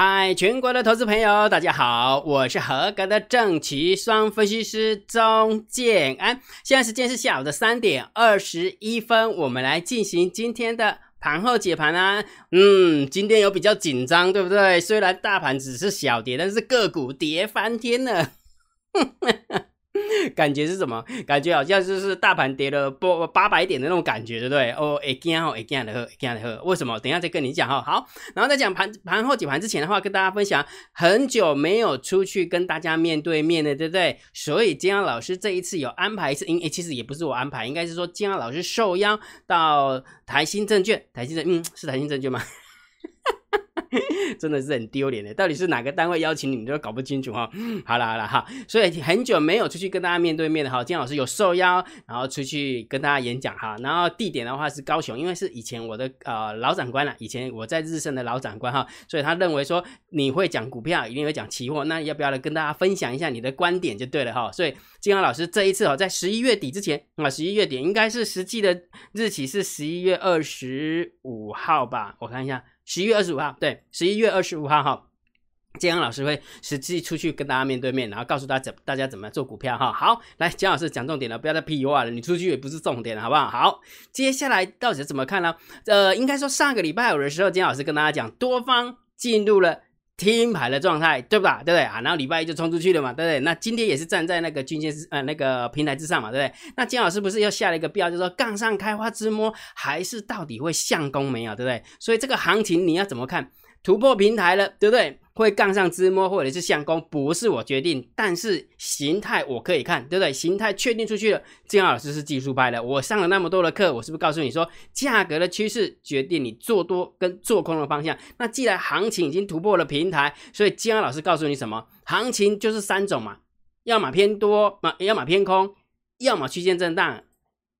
嗨，全国的投资朋友，大家好，我是合格的正奇双分析师钟建安。现在时间是下午的三点二十一分，我们来进行今天的盘后解盘啊。嗯，今天有比较紧张，对不对？虽然大盘只是小跌，但是个股跌翻天了。感觉是什么？感觉好像就是大盘跌了不八百点的那种感觉，对不对？哦，会惊哦，会惊的喝，会惊的喝。为什么？等一下再跟你讲哈。好，然后在讲盘盘后几盘之前的话，跟大家分享，很久没有出去跟大家面对面的，对不对？所以金阳老师这一次有安排一次，因其实也不是我安排，应该是说金阳老师受邀到台新证券，台新证，嗯，是台新证券吗？真的是很丢脸的，到底是哪个单位邀请你，你都搞不清楚哈。好了好了哈，所以很久没有出去跟大家面对面的哈，金老师有受邀，然后出去跟大家演讲哈，然后地点的话是高雄，因为是以前我的呃老长官了，以前我在日盛的老长官哈，所以他认为说你会讲股票，一定会讲期货，那要不要来跟大家分享一下你的观点就对了哈。所以金阳老师这一次哦，在十一月底之前啊，十一月底应该是实际的日期是十一月二十五号吧，我看一下。十一月二十五号，对，十一月二十五号哈，建阳老师会实际出去跟大家面对面，然后告诉大家大家怎么做股票哈。好，来，姜老师讲重点了，不要再 P U R 了，你出去也不是重点了，好不好？好，接下来到底怎么看呢？呃，应该说上个礼拜五的时候，姜老师跟大家讲，多方进入了。听牌的状态，对吧？对不对啊？然后礼拜一就冲出去了嘛，对不对？那今天也是站在那个均线之呃那个平台之上嘛，对不对？那金老师不是又下了一个标，就是说杠上开花之摸，还是到底会相攻没有，对不对？所以这个行情你要怎么看？突破平台了，对不对？会杠上支摸或者是相攻，不是我决定，但是形态我可以看，对不对？形态确定出去了。金老师是技术派的，我上了那么多的课，我是不是告诉你说，价格的趋势决定你做多跟做空的方向？那既然行情已经突破了平台，所以金老师告诉你什么？行情就是三种嘛，要么偏多嘛，要么偏空，要么区间震荡，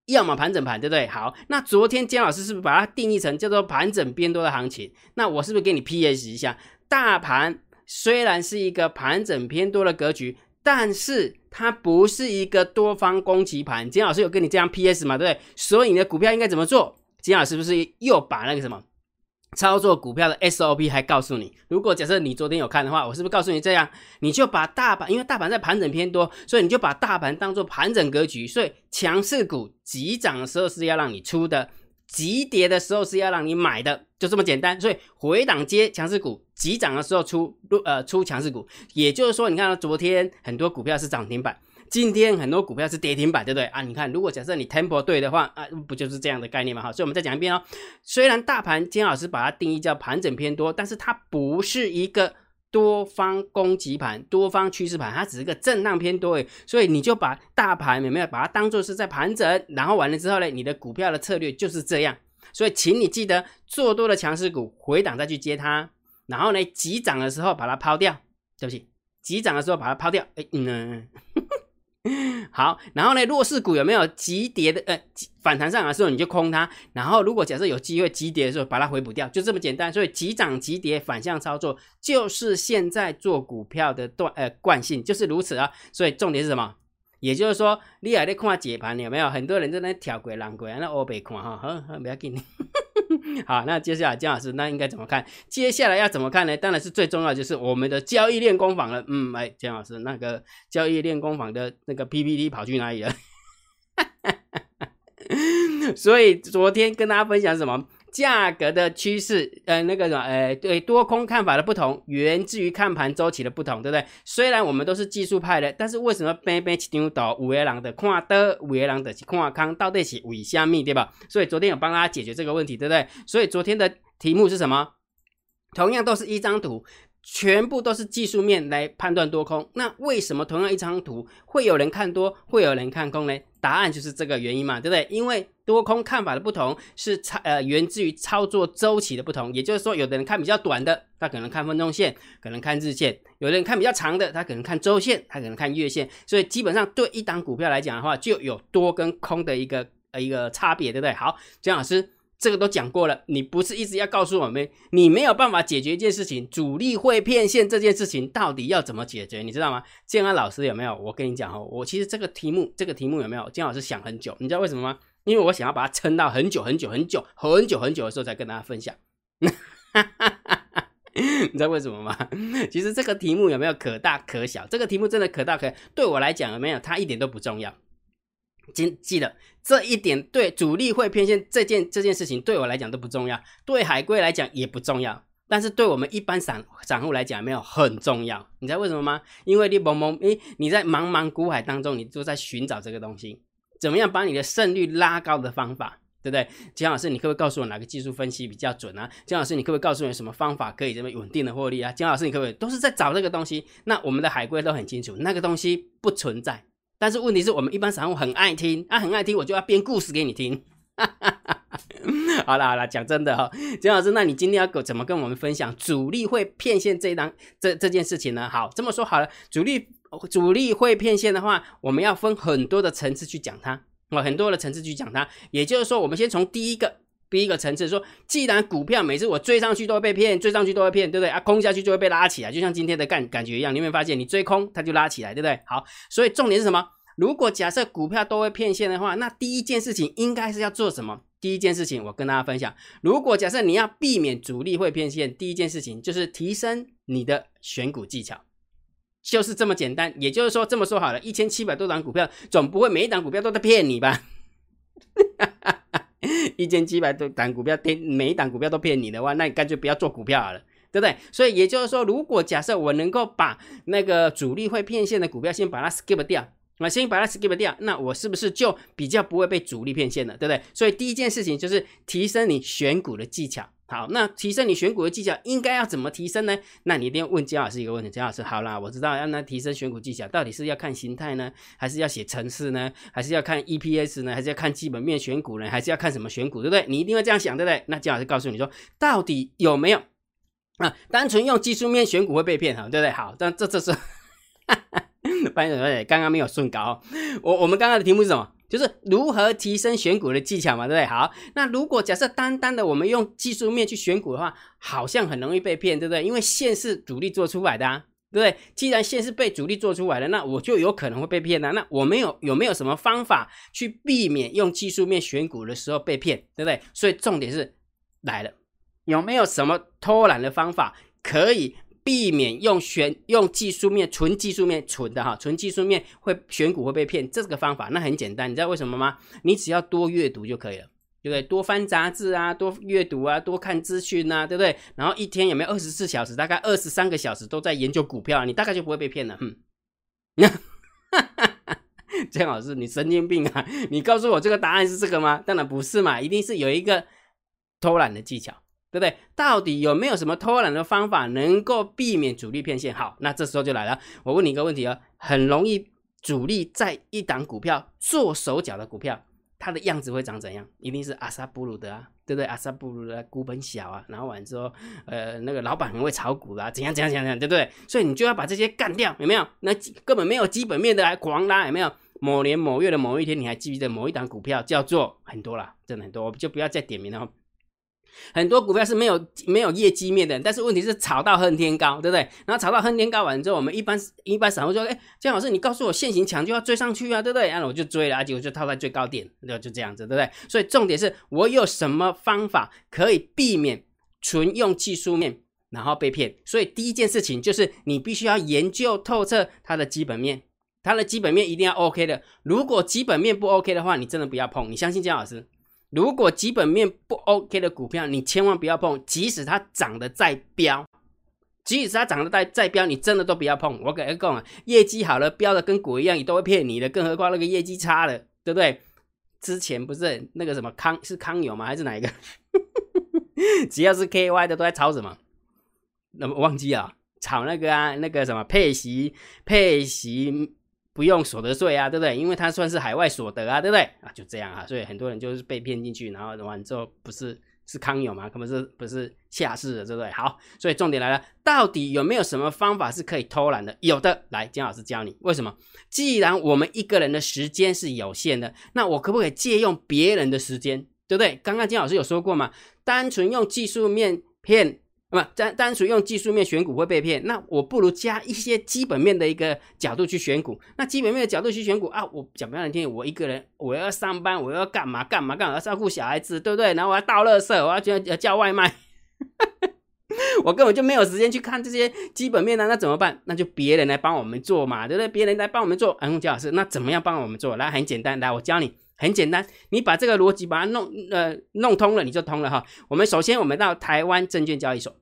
要么盘整盘，对不对？好，那昨天姜老师是不是把它定义成叫做盘整偏多的行情？那我是不是给你 PS 一下？大盘虽然是一个盘整偏多的格局，但是它不是一个多方攻击盘。姜老师有跟你这样 PS 嘛？对不对？所以你的股票应该怎么做？姜老师是不是又把那个什么操作股票的 SOP 还告诉你？如果假设你昨天有看的话，我是不是告诉你这样？你就把大盘，因为大盘在盘整偏多，所以你就把大盘当做盘整格局。所以强势股急涨的时候是要让你出的。急跌的时候是要让你买的，就这么简单。所以回档接强势股，急涨的时候出呃出强势股。也就是说，你看到昨天很多股票是涨停板，今天很多股票是跌停板，对不对啊？你看，如果假设你 tempo 对的话啊，不就是这样的概念嘛？哈，所以我们再讲一遍哦。虽然大盘金老师把它定义叫盘整偏多，但是它不是一个。多方攻击盘、多方趋势盘，它只是个震荡偏多诶，所以你就把大盘有没有把它当做是在盘整，然后完了之后呢，你的股票的策略就是这样。所以，请你记得做多的强势股回档再去接它，然后呢急涨的时候把它抛掉。对不起，急涨的时候把它抛掉。哎，嗯。好，然后呢，弱势股有没有急跌的？呃，反弹上来的时候你就空它，然后如果假设有机会急跌的时候把它回补掉，就这么简单。所以急涨急跌反向操作就是现在做股票的惯呃惯性就是如此啊。所以重点是什么？也就是说，你还在看解盘，有没有很多人在那跳轨、浪轨，那欧北看哈，好，好，不要紧。好，那接下来姜老师那应该怎么看？接下来要怎么看呢？当然是最重要就是我们的交易练功坊了。嗯，哎，姜老师那个交易练功坊的那个 PPT 跑去哪里了？所以昨天跟大家分享什么？价格的趋势，呃，那个什么，呃，对，多空看法的不同，源自于看盘周期的不同，对不对？虽然我们都是技术派的，但是为什么边边起牛到五爷郎的看的，五爷郎的看康，到底是为虾米，对吧？所以昨天有帮大家解决这个问题，对不对？所以昨天的题目是什么？同样都是一张图。全部都是技术面来判断多空，那为什么同样一张图会有人看多，会有人看空呢？答案就是这个原因嘛，对不对？因为多空看法的不同是操呃源自于操作周期的不同，也就是说，有的人看比较短的，他可能看分钟线，可能看日线；有的人看比较长的，他可能看周线，他可能看月线。所以基本上对一档股票来讲的话，就有多跟空的一个呃一个差别，对不对？好，姜老师。这个都讲过了，你不是一直要告诉我们，你没有办法解决一件事情，主力会骗线这件事情到底要怎么解决，你知道吗？建安老师有没有？我跟你讲哦，我其实这个题目，这个题目有没有？建老师想很久，你知道为什么吗？因为我想要把它撑到很久很久很久很久很久的时候才跟大家分享。你知道为什么吗？其实这个题目有没有可大可小？这个题目真的可大可，对我来讲有没有？它一点都不重要。记记得这一点，对主力会偏向这件这件事情，对我来讲都不重要，对海龟来讲也不重要，但是对我们一般散散户来讲，没有很重要。你知道为什么吗？因为你蒙蒙诶，你在茫茫股海当中，你就在寻找这个东西，怎么样把你的胜率拉高的方法，对不对？姜老师，你可不可以告诉我哪个技术分析比较准啊？姜老师，你可不可以告诉我什么方法可以这么稳定的获利啊？姜老师，你可不可以都是在找这个东西？那我们的海龟都很清楚，那个东西不存在。但是问题是我们一般散户很爱听，啊，很爱听，我就要编故事给你听。好啦好啦，讲真的哈，姜老师，那你今天要怎么跟我们分享主力会骗线这一档这这件事情呢？好，这么说好了，主力主力会骗线的话，我们要分很多的层次去讲它，哦，很多的层次去讲它。也就是说，我们先从第一个第一个层次说，既然股票每次我追上去都会被骗，追上去都会骗，对不对啊？空下去就会被拉起来，就像今天的感感觉一样，你有没有发现，你追空它就拉起来，对不对？好，所以重点是什么？如果假设股票都会骗线的话，那第一件事情应该是要做什么？第一件事情我跟大家分享，如果假设你要避免主力会骗线，第一件事情就是提升你的选股技巧，就是这么简单。也就是说，这么说好了，一千七百多档股票，总不会每一档股票都在骗你吧？一千七百多档股票，每每一档股票都骗你的话，那你干脆不要做股票好了，对不对？所以也就是说，如果假设我能够把那个主力会骗线的股票先把它 skip 掉。那先把它 skip 掉，那我是不是就比较不会被主力骗线了，对不对？所以第一件事情就是提升你选股的技巧。好，那提升你选股的技巧应该要怎么提升呢？那你一定要问姜老师一个问题：姜老师，好啦，我知道要那提升选股技巧，到底是要看形态呢，还是要写程式呢，还是要看 EPS 呢，还是要看基本面选股呢，还是要看什么选股，对不对？你一定会这样想，对不对？那姜老师告诉你说，到底有没有啊？单纯用技术面选股会被骗，哈，对不对？好，但这这是。班长说：“刚刚没有顺稿，我我们刚刚的题目是什么？就是如何提升选股的技巧嘛，对不对？好，那如果假设单单的我们用技术面去选股的话，好像很容易被骗，对不对？因为线是主力做出来的啊，对不对？既然线是被主力做出来的，那我就有可能会被骗啊。那我没有有没有什么方法去避免用技术面选股的时候被骗，对不对？所以重点是来了，有没有什么偷懒的方法可以？”避免用选用技术面纯技术面纯的哈，纯技术面会选股会被骗，这个方法那很简单，你知道为什么吗？你只要多阅读就可以了，对不对？多翻杂志啊，多阅读啊，多看资讯啊，对不对？然后一天有没有二十四小时，大概二十三个小时都在研究股票，你大概就不会被骗了。哼，姜老师，你神经病啊！你告诉我这个答案是这个吗？当然不是嘛，一定是有一个偷懒的技巧。对不对？到底有没有什么偷懒的方法能够避免主力骗线？好，那这时候就来了。我问你一个问题哦，很容易主力在一档股票做手脚的股票，它的样子会长怎样？一定是阿萨布鲁的啊，对不对？阿萨布鲁的股本小啊，然后完之后，呃，那个老板很会炒股啦，怎样怎样怎样，对不对？所以你就要把这些干掉，有没有？那根本没有基本面的来狂拉，有没有？某年某月的某一天，你还记得某一档股票叫做很多了，真的很多，我就不要再点名了。很多股票是没有没有业绩面的，但是问题是炒到恨天高，对不对？然后炒到恨天高完之后，我们一般一般散户说：“哎，姜老师，你告诉我现行强就要追上去啊，对不对？”然后我就追了，结果就套在最高点，就就这样子，对不对？所以重点是我有什么方法可以避免纯用技术面然后被骗？所以第一件事情就是你必须要研究透彻它的基本面，它的基本面一定要 OK 的。如果基本面不 OK 的话，你真的不要碰。你相信姜老师？如果基本面不 OK 的股票，你千万不要碰。即使它涨得再飙，即使它涨得再再飙，你真的都不要碰。我跟你讲啊，业绩好了，飙的跟鬼一样，你都会骗你的。更何况那个业绩差的，对不对？之前不是那个什么康是康友吗？还是哪一个？只要是 KY 的都在炒什么？那么忘记啊，炒那个啊，那个什么配息配息。不用所得税啊，对不对？因为它算是海外所得啊，对不对？啊，就这样啊，所以很多人就是被骗进去，然后完之后不是是康友嘛，可不是不是下市的，对不对？好，所以重点来了，到底有没有什么方法是可以偷懒的？有的，来姜老师教你。为什么？既然我们一个人的时间是有限的，那我可不可以借用别人的时间，对不对？刚刚姜老师有说过嘛，单纯用技术面骗。那么单单纯用技术面选股会被骗，那我不如加一些基本面的一个角度去选股。那基本面的角度去选股啊，我讲不难听，我一个人我要上班，我要干嘛干嘛干嘛，要照顾小孩子，对不对？然后我要倒垃圾，我要叫叫外卖，我根本就没有时间去看这些基本面啊，那怎么办？那就别人来帮我们做嘛，对不对？别人来帮我们做，安嗯，姜老师，那怎么样帮我们做？来，很简单，来，我教你，很简单，你把这个逻辑把它弄呃弄通了，你就通了哈。我们首先我们到台湾证券交易所，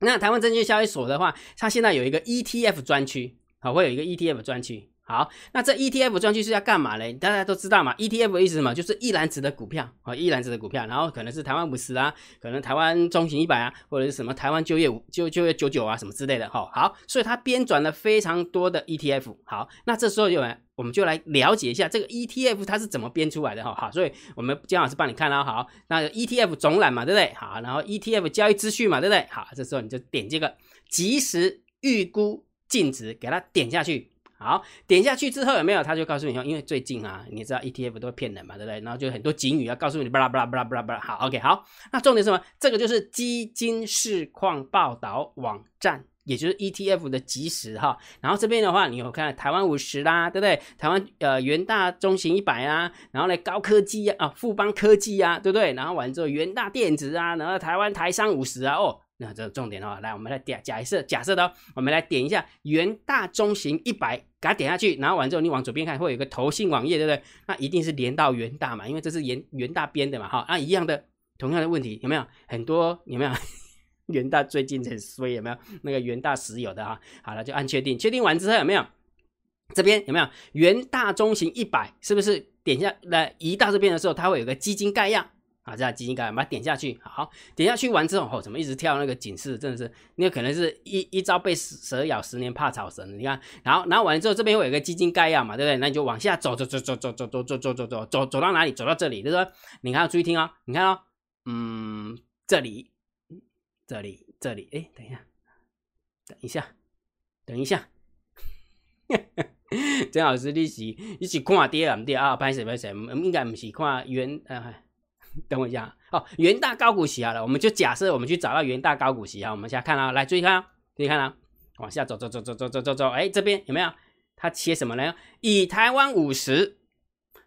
那台湾证券交易所的话，它现在有一个 ETF 专区，好，会有一个 ETF 专区。好，那这 ETF 专区是要干嘛嘞？大家都知道嘛，ETF 意思什么？就是一篮子的股票啊，一篮子的股票，然后可能是台湾五十啊，可能台湾中型一百啊，或者是什么台湾就业五就就业九九啊，什么之类的哈。好，所以它编转了非常多的 ETF。好，那这时候就我们就来了解一下这个 ETF 它是怎么编出来的哈。好，所以我们姜老师帮你看了。好，那 ETF 总览嘛，对不对？好，然后 ETF 交易资讯嘛，对不对？好，这时候你就点这个即时预估净值，给它点下去。好，点下去之后有没有？他就告诉你说，因为最近啊，你知道 ETF 都会骗人嘛，对不对？然后就很多警语要告诉你，巴拉巴拉巴拉巴拉巴拉。好，OK，好，那重点是什么？这个就是基金市况报道网站，也就是 ETF 的即时哈。然后这边的话，你有看台湾五十啦，对不对？台湾呃元大中型一百啊，然后呢高科技啊，啊富邦科技啊，对不对？然后完之后元大电子啊，然后台湾台商五十啊，哦。那这重点的话，来，我们来点假设，假设的，我们来点一下元大中型一百，给它点下去，然后完之后，你往左边看，会有一个投信网页，对不对？那一定是连到元大嘛，因为这是元元大编的嘛，哈，啊，一样的，同样的问题有没有？很多有没有？元大最近很衰，有没有？那个元大石油的哈，好了，就按确定，确定完之后有没有？这边有没有元大中型一百？是不是点下来移到这边的时候，它会有个基金概要？啊，这基金概把它点下去，好，点下去完之后，哦，怎么一直跳那个警示？真的是，那可能是一一朝被蛇咬，十年怕草绳。你看，然后，然后完了之后，这边会有一个基金概要嘛，对不对？那你就往下走，走，走，走，走，走，走，走，走，走，走，走，走到哪里？走到这里，就是说，你看，注意听哦，你看哦，嗯，这里，这里，这里，哎，等一下，等一下，等一下，曾老师，你是你是看跌啊？跌啊？拍什拍什？应该不是看原啊。等我一下哦，元大高股息好了，我们就假设我们去找到元大高股息啊，我们先看啊，来注意看啊，注意看啊，往下走走走走走走走走，哎，这边有没有？它切什么呢？以台湾五十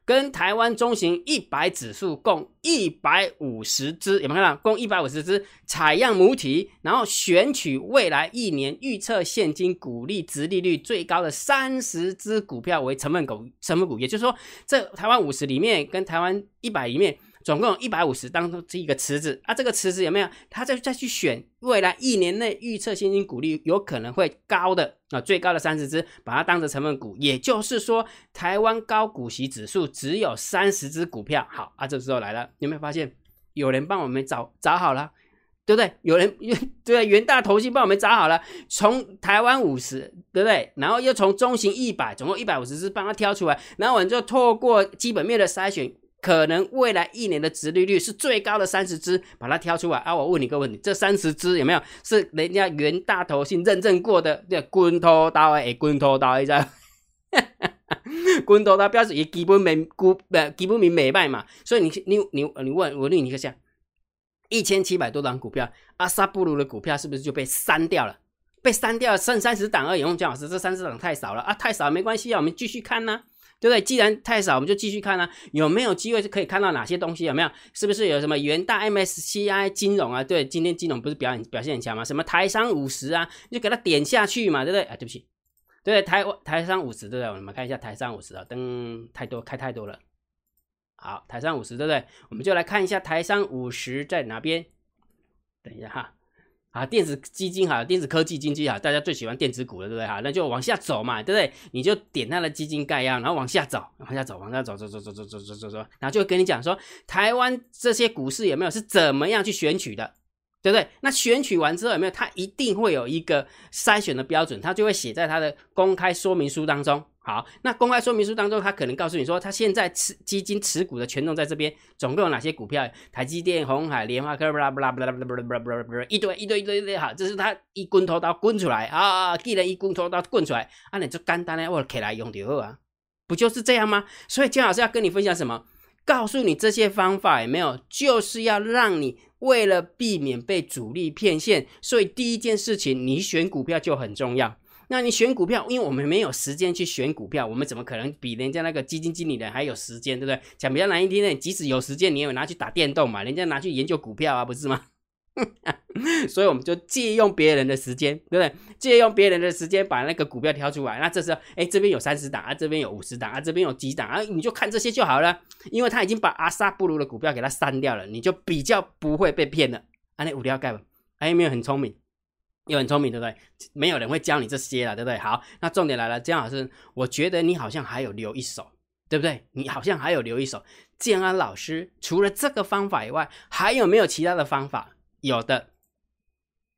跟台湾中型一百指数共一百五十只，有没有看到？共一百五十只采样母体，然后选取未来一年预测现金股利值利率最高的三十只股票为成分股，成分股，也就是说，这台湾五十里面跟台湾一百里面。总共有一百五十当中这一个池子啊，这个池子有没有？他再再去选未来一年内预测现金股利有可能会高的啊，最高的三十只，把它当成成分股。也就是说，台湾高股息指数只有三十只股票。好啊，这时候来了，有没有发现有人帮我们找找好了，对不对？有人 对元大投信帮我们找好了，从台湾五十，对不对？然后又从中型一百，总共一百五十只，帮他挑出来，然后我们就透过基本面的筛选。可能未来一年的殖利率是最高的三十只，把它挑出来啊！我问你个问题，这三十只有没有是人家元大投信认证过的？这滚头刀诶，滚头刀一张，滚头 刀表示也基本面股呃基本面美卖嘛。所以你你你你问我问你一下，一千七百多档股票，阿萨布鲁的股票是不是就被删掉了？被删掉剩三十档而已。用姜老师，这三十档太少了啊！太少没关系啊，我们继续看呢。对不对？既然太少，我们就继续看啊，有没有机会是可以看到哪些东西？有没有？是不是有什么元大 MSCI 金融啊？对，今天金融不是表现表现很强吗？什么台商五十啊，你就给它点下去嘛，对不对？啊，对不起，对台台商五十，对不对？我们看一下台商五十啊，灯太多开太多了。好，台商五十，对不对？我们就来看一下台商五十在哪边。等一下哈。啊，电子基金哈，电子科技经济哈，大家最喜欢电子股了，对不对哈？那就往下走嘛，对不对？你就点它的基金概要，然后往下走，往下走，往下走，走走走走走走走走，然后就跟你讲说，台湾这些股市有没有是怎么样去选取的，对不对？那选取完之后有没有，它一定会有一个筛选的标准，它就会写在它的公开说明书当中。好，那公开说明书当中，他可能告诉你说，他现在持基金持股的权重在这边，总共有哪些股票？台积电、红海、联发科，不啦不啦不啦不啦不啦不啦不啦，一堆一堆一堆一堆，好，这是他一棍头刀棍出来啊！既然一棍头刀棍出来，啊，你就简单的我起来用就好啊，不就是这样吗？所以姜老师要跟你分享什么？告诉你这些方法有没有？就是要让你为了避免被主力骗线，所以第一件事情，你选股票就很重要。那你选股票，因为我们没有时间去选股票，我们怎么可能比人家那个基金经理人还有时间，对不对？讲比较难听点，即使有时间，你也拿去打电动嘛，人家拿去研究股票啊，不是吗？所以我们就借用别人的时间，对不对？借用别人的时间把那个股票挑出来，那这时候，哎，这边有三十档啊，这边有五十档啊，这边有几档啊，你就看这些就好了，因为他已经把阿萨布鲁的股票给他删掉了，你就比较不会被骗了。啊，那五条盖吧，哎，没有很聪明，又很聪明，对不对？没有人会教你这些了，对不对？好，那重点来了，姜老师，我觉得你好像还有留一手，对不对？你好像还有留一手。建安老师除了这个方法以外，还有没有其他的方法？有的。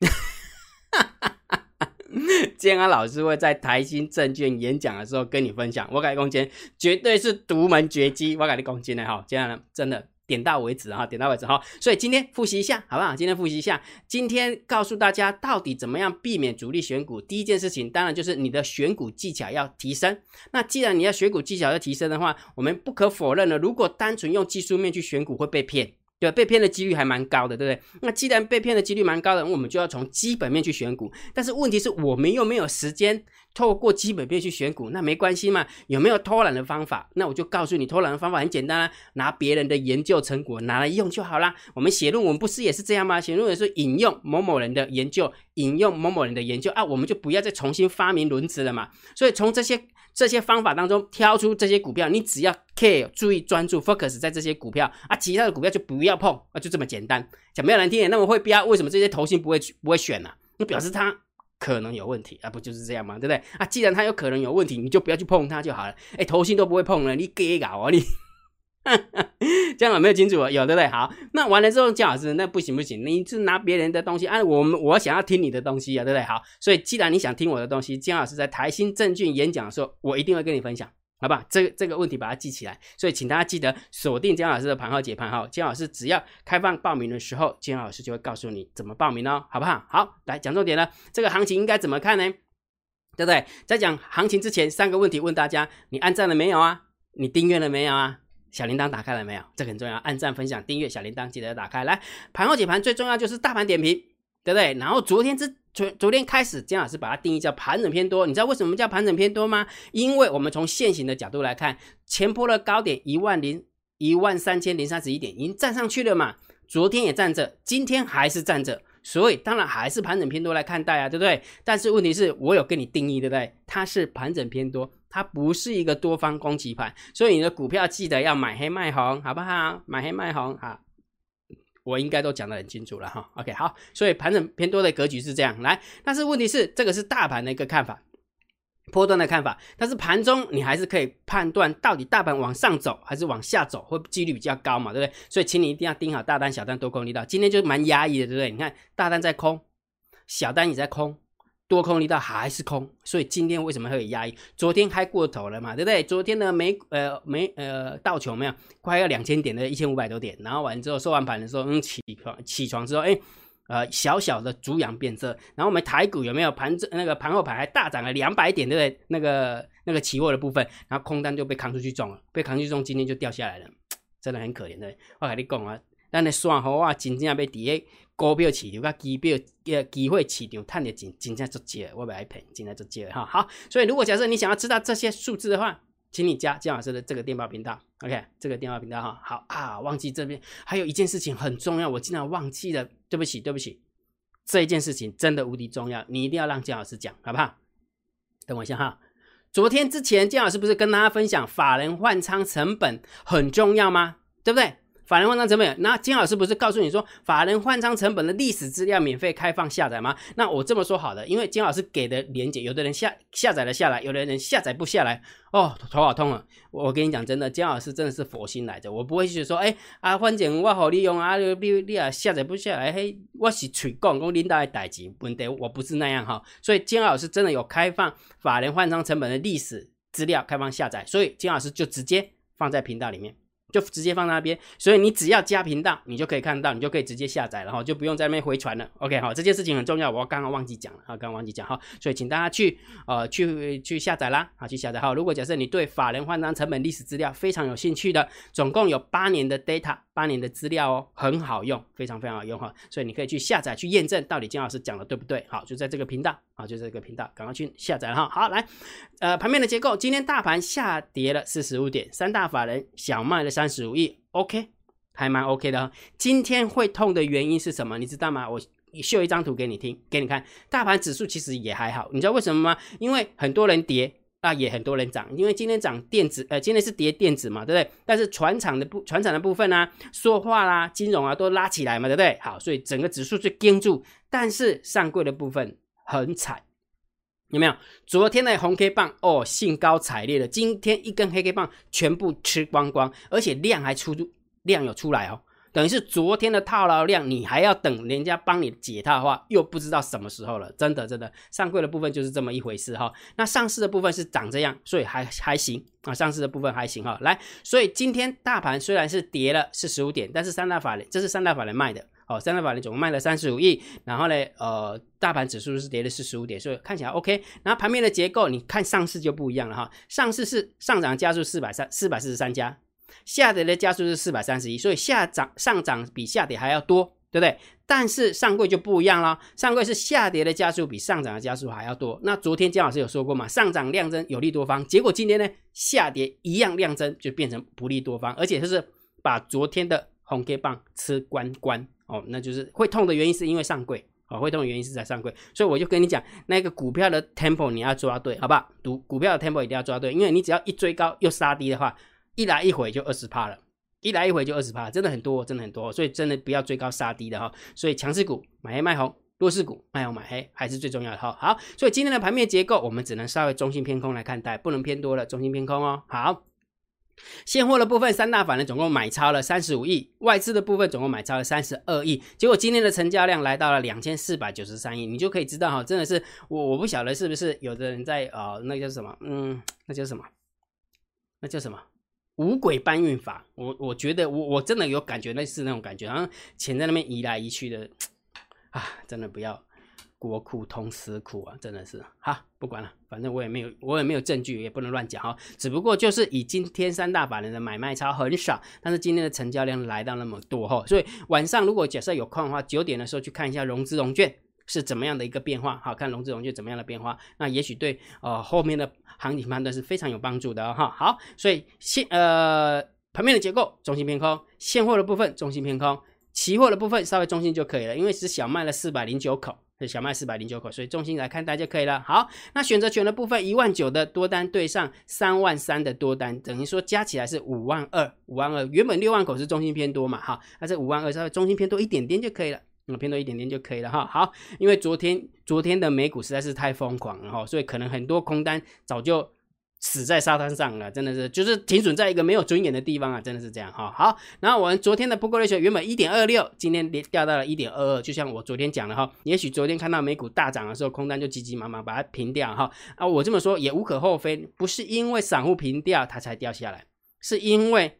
建安老师会在台新证券演讲的时候跟你分享，我改空间绝对是独门绝技，我改的空间的哈，这样真的点到为止哈，点到为止哈。所以今天复习一下，好不好？今天复习一下，今天告诉大家到底怎么样避免主力选股。第一件事情，当然就是你的选股技巧要提升。那既然你要选股技巧要提升的话，我们不可否认了，如果单纯用技术面去选股会被骗。对，被骗的几率还蛮高的，对不对？那既然被骗的几率蛮高的，我们就要从基本面去选股。但是问题是我们又没有时间透过基本面去选股，那没关系嘛？有没有偷懒的方法？那我就告诉你，偷懒的方法很简单啊，拿别人的研究成果拿来用就好啦。我们写论文不是也是这样吗？写论文是引用某某人的研究，引用某某人的研究啊，我们就不要再重新发明轮子了嘛。所以从这些。这些方法当中挑出这些股票，你只要 care 注意专注 focus 在这些股票啊，其他的股票就不要碰啊，就这么简单。讲没有难听点，那么会标，为什么这些头型不会不会选呢？那表示它可能有问题啊，不就是这样吗？对不对？啊，既然它有可能有问题，你就不要去碰它就好了。哎，头型都不会碰了，你给搞啊你。这样有没有清楚？有对不对？好，那完了之后，姜老师那不行不行，你是拿别人的东西啊？我们我想要听你的东西啊，对不对？好，所以既然你想听我的东西，姜老师在台新证券演讲的时候，我一定会跟你分享，好吧？这这个问题把它记起来。所以请大家记得锁定姜老师的盘号解盘号，姜老师只要开放报名的时候，姜老师就会告诉你怎么报名哦，好不好？好，来讲重点了，这个行情应该怎么看呢？对不对？在讲行情之前，三个问题问大家：你按赞了没有啊？你订阅了没有啊？小铃铛打开了没有？这很重要，按赞、分享、订阅，小铃铛记得打开。来，盘后解盘最重要就是大盘点评，对不对？然后昨天之昨昨天开始，姜老师把它定义叫盘整偏多。你知道为什么叫盘整偏多吗？因为我们从现行的角度来看，前坡的高点一万零一万三千零三十一点已经站上去了嘛，昨天也站着，今天还是站着，所以当然还是盘整偏多来看待啊，对不对？但是问题是我有跟你定义，对不对？它是盘整偏多。它不是一个多方攻击盘，所以你的股票记得要买黑卖红，好不好？买黑卖红啊，我应该都讲得很清楚了哈。OK，好，所以盘整偏多的格局是这样来，但是问题是这个是大盘的一个看法，波段的看法，但是盘中你还是可以判断到底大盘往上走还是往下走，会几率比较高嘛，对不对？所以请你一定要盯好大单、小单多空力道。今天就蛮压抑的，对不对？你看大单在空，小单也在空。多空力道还是空，所以今天为什么会有压抑？昨天开过头了嘛，对不对？昨天的美呃美呃道琼没有快要两千点的一千五百多点，然后完之后收完盘的时候，嗯起床起床之后，哎呃小小的主阳变色，然后我们台股有没有盘那个盘后盘还大涨了两百点，对不对？那个那个期货的部分，然后空单就被扛出去中了，被扛出去中，今天就掉下来了，真 的很可怜的。我跟你讲啊，咱的算好啊，真正要伫诶。股票市场、甲机票、呃，机会市场，赚的钱真正足少，我不爱骗，真正足少哈。好，所以如果假设你想要知道这些数字的话，请你加姜老师的这个电报频道，OK，这个电报频道哈。好啊，忘记这边还有一件事情很重要，我竟然忘记了，对不起，对不起，这一件事情真的无敌重要，你一定要让姜老师讲，好不好？等我一下哈。昨天之前，姜老师不是跟大家分享法人换仓成本很重要吗？对不对？法人换仓成本，那金老师不是告诉你说法人换仓成本的历史资料免费开放下载吗？那我这么说好的，因为金老师给的连接，有的人下下载了下来，有的人下载不下来，哦，头好痛啊！我跟你讲真的，金老师真的是佛心来着，我不会去说，哎啊，反正我好利用啊，你你啊下载不下来，嘿，我是吹讲我领导的代志，问题我不是那样哈，所以金老师真的有开放法人换仓成本的历史资料开放下载，所以金老师就直接放在频道里面。就直接放在那边，所以你只要加频道，你就可以看到，你就可以直接下载了哈，就不用在那边回传了。OK，好，这件事情很重要，我刚刚忘记讲了啊，刚刚忘记讲哈，所以请大家去呃去去下载啦，啊去下载好。如果假设你对法人换章成本历史资料非常有兴趣的，总共有八年的 data，八年的资料哦，很好用，非常非常好用哈，所以你可以去下载去验证到底金老师讲的对不对。好，就在这个频道啊，就在这个频道，赶快去下载哈。好，来，呃，盘面的结构，今天大盘下跌了四十五点，三大法人小麦的三。十五亿，OK，还蛮 OK 的。今天会痛的原因是什么？你知道吗？我秀一张图给你听，给你看。大盘指数其实也还好，你知道为什么吗？因为很多人跌，那也很多人涨。因为今天涨电子，呃，今天是跌电子嘛，对不对？但是船厂的部，船厂的部分呢，塑化啦、金融啊都拉起来嘛，对不对？好，所以整个指数就盯住。但是上柜的部分很惨，有没有？昨天的红 K 棒哦，兴高采烈的，今天一根黑 K 棒全部吃光光，而且量还出量有出来哦。等于是昨天的套牢量，你还要等人家帮你解套的话，又不知道什么时候了。真的，真的，上柜的部分就是这么一回事哈。那上市的部分是长这样，所以还还行啊。上市的部分还行哈。来，所以今天大盘虽然是跌了四十五点，但是三大法人这是三大法人卖的哦，三大法人总共卖了三十五亿。然后呢，呃，大盘指数是跌了四十五点，所以看起来 OK。然后盘面的结构，你看上市就不一样了哈。上市是上涨加速四百三四百四十三家。下跌的加速是四百三十一，所以下涨上涨比下跌还要多，对不对？但是上柜就不一样了，上柜是下跌的加速比上涨的加速还要多。那昨天姜老师有说过嘛，上涨量增有利多方，结果今天呢下跌一样量增就变成不利多方，而且就是把昨天的红 K 棒吃光光哦，那就是会痛的原因是因为上柜哦，会痛的原因是在上柜，所以我就跟你讲，那个股票的 tempo 你要抓对，好不好？股股票的 tempo 一定要抓对，因为你只要一追高又杀低的话。一来一回就二十趴了，一来一回就二十趴，真的很多，真的很多，所以真的不要追高杀低的哈。所以强势股买黑卖红，弱势股卖红买黑还是最重要的哈。好，所以今天的盘面结构我们只能稍微中性偏空来看待，不能偏多了，中性偏空哦。好，现货的部分三大法人总共买超了三十五亿，外资的部分总共买超了三十二亿，结果今天的成交量来到了两千四百九十三亿，你就可以知道哈，真的是我我不晓得是不是有的人在呃那叫什么嗯那叫什么那叫什么。五轨搬运法，我我觉得我我真的有感觉，类似那种感觉，好像钱在那边移来移去的，啊，真的不要国库通私库啊，真的是。哈，不管了，反正我也没有我也没有证据，也不能乱讲哈，只不过就是以今天三大法人的买卖超很少，但是今天的成交量来到那么多哈，所以晚上如果假设有空的话，九点的时候去看一下融资融券。是怎么样的一个变化？好看融资融券怎么样的变化？那也许对呃后面的行情判断是非常有帮助的哈。好，所以现呃盘面的结构中心偏空，现货的部分中心偏空，期货的部分稍微中心就可以了，因为是小卖了四百零九口，是小卖四百零九口，所以中心来看待就可以了。好，那选择权的部分一万九的多单对上三万三的多单，等于说加起来是五万二，五万二原本六万口是中心偏多嘛？哈，那这五万二稍微中心偏多一点点就可以了。那偏多一点点就可以了哈。好，因为昨天昨天的美股实在是太疯狂了哈，所以可能很多空单早就死在沙滩上了，真的是就是停损在一个没有尊严的地方啊，真的是这样哈。好，然后我们昨天的不过要求原本一点二六，今天跌掉到了一点二二，就像我昨天讲的哈，也许昨天看到美股大涨的时候，空单就急急忙忙把它平掉哈。啊，我这么说也无可厚非，不是因为散户平掉它才掉下来，是因为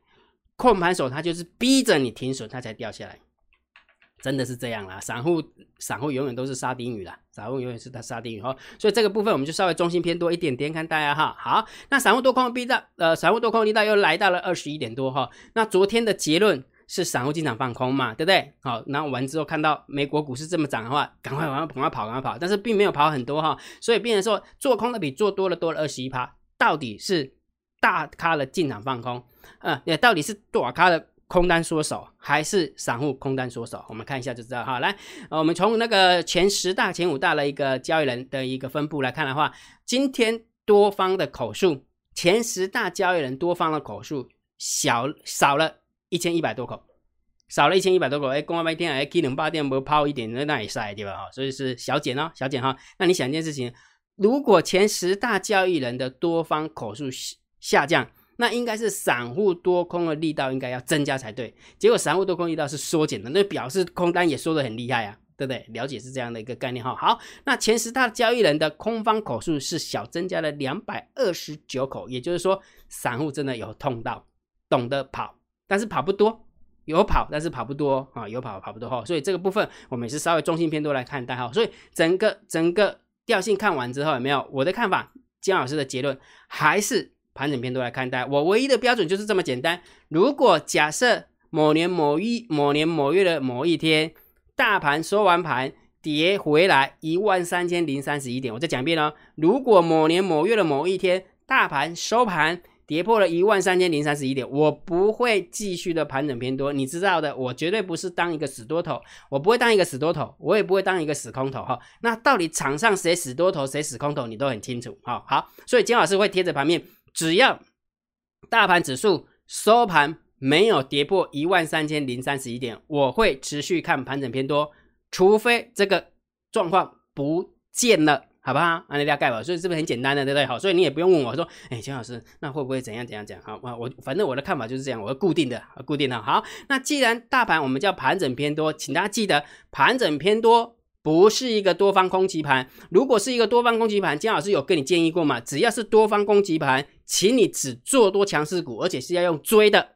控盘手他就是逼着你停损，它才掉下来。真的是这样啦，散户散户永远都是沙丁鱼啦，散户永远是他沙丁鱼哈，所以这个部分我们就稍微中心偏多一点点看大家哈。好，那散户多空逼到呃，散户多空力道又来到了二十一点多哈。那昨天的结论是散户进场放空嘛，对不对？好，然后完之后看到美国股市这么涨的话，赶快往上赶快跑，赶快跑，但是并没有跑很多哈，所以变成说做空的比做多了多了二十一趴，到底是大咖的进场放空，呃，也到底是多少咖的？空单缩手还是散户空单缩手？我们看一下就知道哈。来，我们从那个前十大、前五大的一个交易人的一个分布来看的话，今天多方的口数，前十大交易人多方的口数小少了一千一百多口，少了一千一百多口。哎，公安白天哎，K 零八店不抛一点，那那也晒对吧？哈，所以是小减哦，小减哈。那你想一件事情，如果前十大交易人的多方口数下降？那应该是散户多空的力道应该要增加才对，结果散户多空力道是缩减的，那表示空单也缩得很厉害啊，对不对？了解是这样的一个概念哈。好，那前十大交易人的空方口数是小增加了两百二十九口，也就是说散户真的有痛到，懂得跑，但是跑不多，有跑但是跑不多啊，有跑跑不多哈。所以这个部分我们也是稍微中性偏多来看待哈。所以整个整个调性看完之后有没有？我的看法，姜老师的结论还是。盘整偏多来看待，我唯一的标准就是这么简单。如果假设某年某一某年某月的某一天，大盘收完盘跌回来一万三千零三十一点，我再讲一遍哦。如果某年某月的某一天，大盘收盘跌破了一万三千零三十一点，我不会继续的盘整偏多，你知道的，我绝对不是当一个死多头，我不会当一个死多头，我也不会当一个死空头哈。那到底场上谁死多头，谁死空头，你都很清楚哈。好，所以金老师会贴着盘面，只要大盘指数收盘没有跌破一万三千零三十一点，我会持续看盘整偏多，除非这个状况不见了。好不好？按你家盖吧，所以是不是很简单的，对不对？好，所以你也不用问我说，哎，钱老师，那会不会怎样怎样讲？好，我反正我的看法就是这样，我固定的，固定的。好，那既然大盘我们叫盘整偏多，请大家记得，盘整偏多不是一个多方攻击盘。如果是一个多方攻击盘，姜老师有跟你建议过嘛？只要是多方攻击盘，请你只做多强势股，而且是要用追的，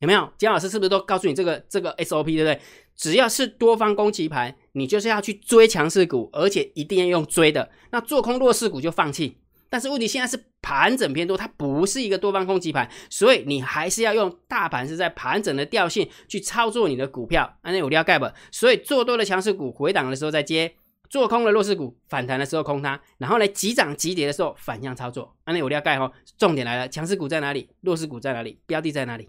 有没有？姜老师是不是都告诉你这个这个 SOP，对不对？只要是多方攻击盘，你就是要去追强势股，而且一定要用追的。那做空弱势股就放弃。但是问题现在是盘整偏多，它不是一个多方攻击盘，所以你还是要用大盘是在盘整的调性去操作你的股票。安内有料盖不？所以做多的强势股回档的时候再接，做空的弱势股反弹的时候空它，然后呢急涨急跌的时候反向操作。安内有料盖哈，重点来了，强势股在哪里？弱势股在哪里？标的在哪里？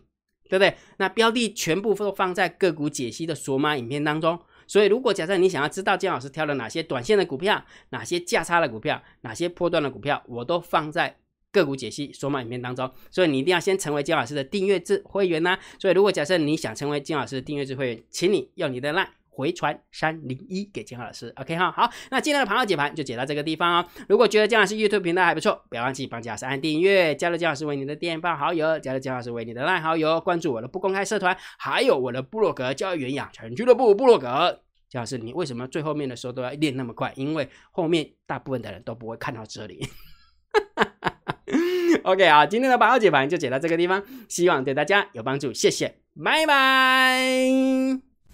对不对？那标的全部都放在个股解析的索马影片当中。所以，如果假设你想要知道姜老师挑了哪些短线的股票，哪些价差的股票，哪些波段的股票，我都放在个股解析索马影片当中。所以，你一定要先成为金老师的订阅制会员呐。所以，如果假设你想成为金老师的订阅制会员，请你用你的 line。回传三零一给金浩老师，OK 哈，好，那今天的盘后解盘就解到这个地方哦。如果觉得姜老师 YouTube 频道还不错，不要忘记帮姜老师按订阅，加入姜老师为你的电报好友，加入姜老师为你的赖好友，关注我的不公开社团，还有我的部落格教育员养成俱乐部部落格。姜老师，你为什么最后面的时候都要练那么快？因为后面大部分的人都不会看到这里。OK 啊，今天的盘后解盘就解到这个地方，希望对大家有帮助，谢谢，拜拜。